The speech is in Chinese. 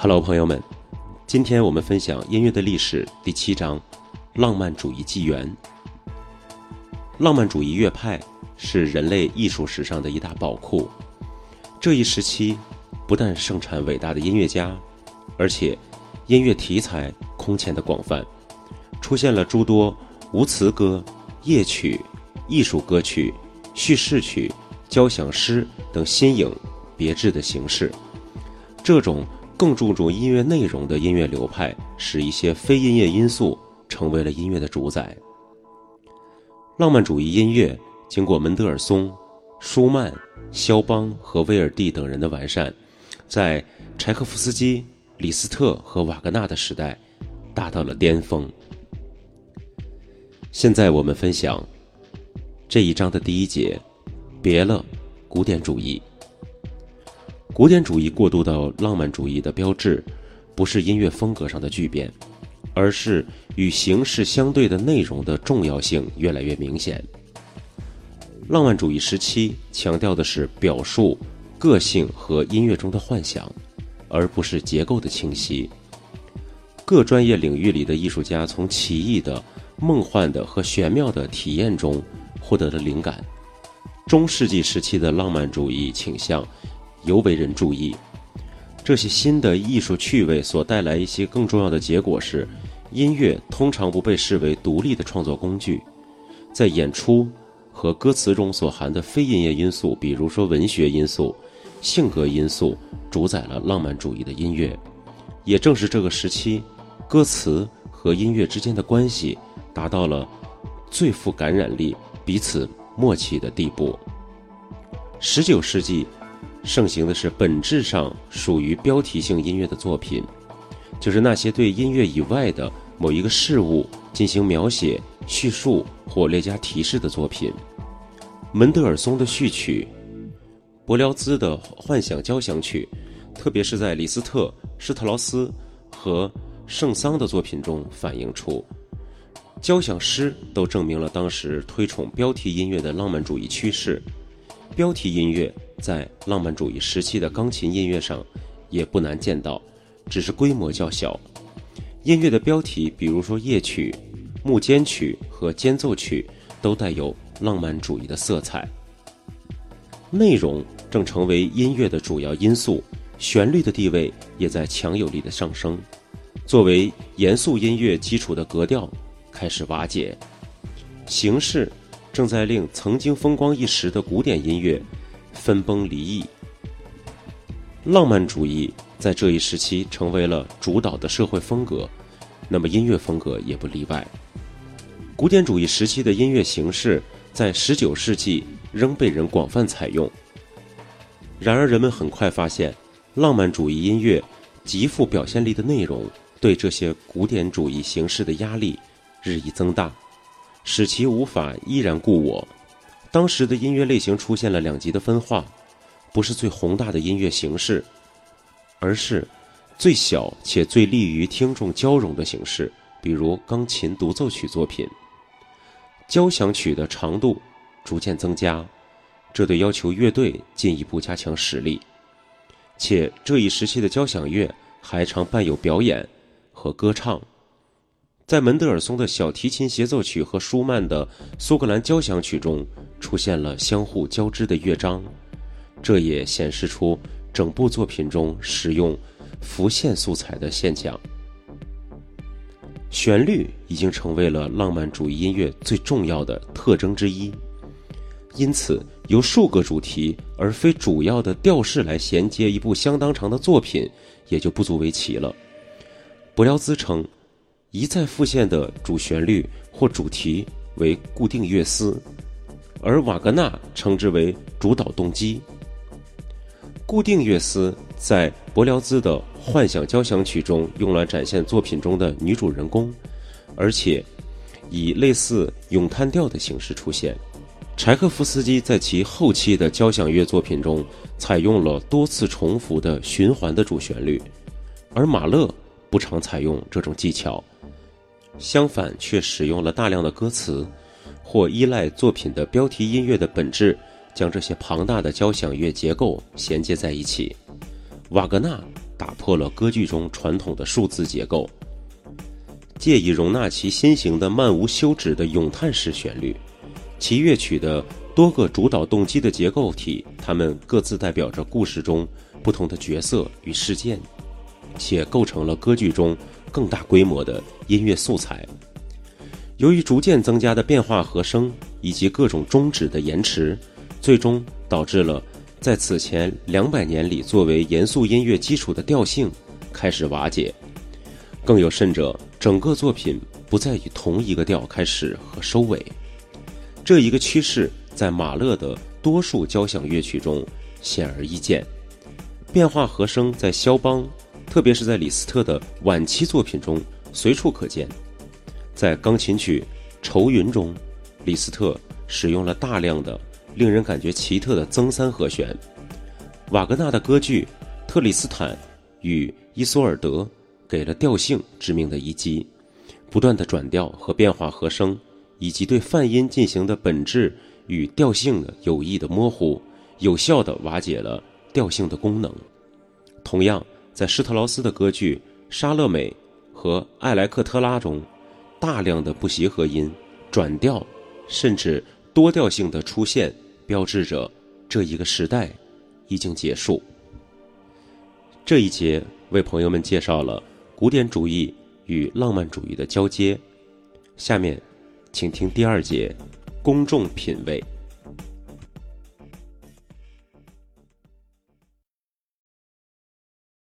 Hello，朋友们，今天我们分享音乐的历史第七章：浪漫主义纪元。浪漫主义乐派是人类艺术史上的一大宝库。这一时期不但盛产伟大的音乐家，而且音乐题材空前的广泛，出现了诸多无词歌、夜曲、艺术歌曲、叙事曲、交响诗等新颖别致的形式。这种更注重音乐内容的音乐流派，使一些非音乐因素成为了音乐的主宰。浪漫主义音乐经过门德尔松、舒曼、肖邦和威尔第等人的完善，在柴可夫斯基、李斯特和瓦格纳的时代达到了巅峰。现在我们分享这一章的第一节：别了，古典主义。古典主义过渡到浪漫主义的标志，不是音乐风格上的巨变，而是与形式相对的内容的重要性越来越明显。浪漫主义时期强调的是表述个性和音乐中的幻想，而不是结构的清晰。各专业领域里的艺术家从奇异的、梦幻的和玄妙的体验中获得了灵感。中世纪时期的浪漫主义倾向。尤为人注意，这些新的艺术趣味所带来一些更重要的结果是，音乐通常不被视为独立的创作工具，在演出和歌词中所含的非音乐因素，比如说文学因素、性格因素，主宰了浪漫主义的音乐。也正是这个时期，歌词和音乐之间的关系达到了最富感染力、彼此默契的地步。十九世纪。盛行的是本质上属于标题性音乐的作品，就是那些对音乐以外的某一个事物进行描写、叙述或列加提示的作品。门德尔松的序曲，柏辽兹的幻想交响曲，特别是在李斯特、施特劳斯和圣桑的作品中反映出，交响诗都证明了当时推崇标题音乐的浪漫主义趋势。标题音乐。在浪漫主义时期的钢琴音乐上，也不难见到，只是规模较小。音乐的标题，比如说夜曲、幕间曲和间奏曲，都带有浪漫主义的色彩。内容正成为音乐的主要因素，旋律的地位也在强有力的上升。作为严肃音乐基础的格调开始瓦解，形式正在令曾经风光一时的古典音乐。分崩离析，浪漫主义在这一时期成为了主导的社会风格，那么音乐风格也不例外。古典主义时期的音乐形式在19世纪仍被人广泛采用，然而人们很快发现，浪漫主义音乐极富表现力的内容对这些古典主义形式的压力日益增大，使其无法依然故我。当时的音乐类型出现了两极的分化，不是最宏大的音乐形式，而是最小且最利于听众交融的形式，比如钢琴独奏曲作品。交响曲的长度逐渐增加，这对要求乐队进一步加强实力，且这一时期的交响乐还常伴有表演和歌唱。在门德尔松的小提琴协奏曲和舒曼的苏格兰交响曲中出现了相互交织的乐章，这也显示出整部作品中使用浮现素材的现象。旋律已经成为了浪漫主义音乐最重要的特征之一，因此由数个主题而非主要的调式来衔接一部相当长的作品也就不足为奇了。柏辽兹称。一再复现的主旋律或主题为固定乐思，而瓦格纳称之为主导动机。固定乐思在柏辽兹的幻想交响曲中用来展现作品中的女主人公，而且以类似咏叹调的形式出现。柴可夫斯基在其后期的交响乐作品中采用了多次重复的循环的主旋律，而马勒不常采用这种技巧。相反，却使用了大量的歌词，或依赖作品的标题音乐的本质，将这些庞大的交响乐结构衔接在一起。瓦格纳打破了歌剧中传统的数字结构，借以容纳其新型的漫无休止的咏叹式旋律。其乐曲的多个主导动机的结构体，它们各自代表着故事中不同的角色与事件，且构成了歌剧中更大规模的音乐素材。由于逐渐增加的变化和声以及各种终止的延迟，最终导致了在此前两百年里作为严肃音乐基础的调性开始瓦解。更有甚者，整个作品不再以同一个调开始和收尾。这一个趋势在马勒的多数交响乐曲中显而易见，变化和声在肖邦，特别是在李斯特的晚期作品中随处可见。在钢琴曲《愁云》中，李斯特使用了大量的令人感觉奇特的增三和弦。瓦格纳的歌剧《特里斯坦与伊索尔德》给了调性致命的一击，不断的转调和变化和声。以及对泛音进行的本质与调性的有意的模糊，有效地瓦解了调性的功能。同样，在施特劳斯的歌剧《莎乐美》和《艾莱克特拉》中，大量的不协和音、转调，甚至多调性的出现，标志着这一个时代已经结束。这一节为朋友们介绍了古典主义与浪漫主义的交接。下面。请听第二节，公众品味。